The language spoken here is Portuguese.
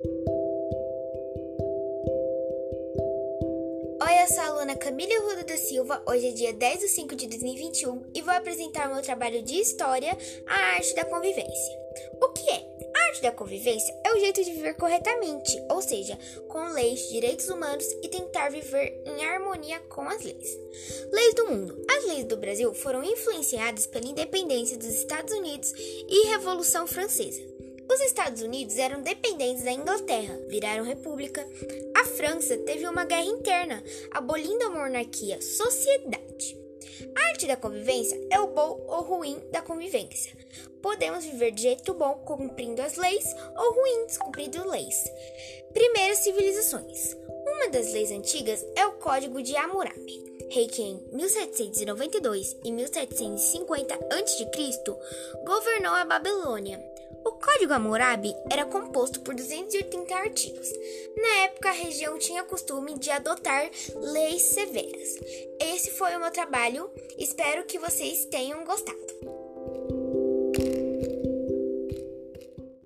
Oi, eu sou a aluna Camila Ruda da Silva. Hoje é dia 10 de 5 de 2021 e vou apresentar meu trabalho de História, a arte da convivência. O que é? A arte da convivência é o jeito de viver corretamente, ou seja, com leis, direitos humanos e tentar viver em harmonia com as leis. Leis do mundo. As leis do Brasil foram influenciadas pela independência dos Estados Unidos e Revolução Francesa. Os Estados Unidos eram dependentes da Inglaterra, viraram república. A França teve uma guerra interna, abolindo a monarquia, sociedade. A arte da convivência é o bom ou ruim da convivência. Podemos viver de jeito bom cumprindo as leis ou ruim descumprindo leis. Primeiras civilizações. Uma das leis antigas é o Código de Hammurabi rei que em 1792 e 1750 a.C. governou a Babilônia. O Código Hammurabi era composto por 280 artigos. Na época, a região tinha costume de adotar leis severas. Esse foi o meu trabalho. Espero que vocês tenham gostado.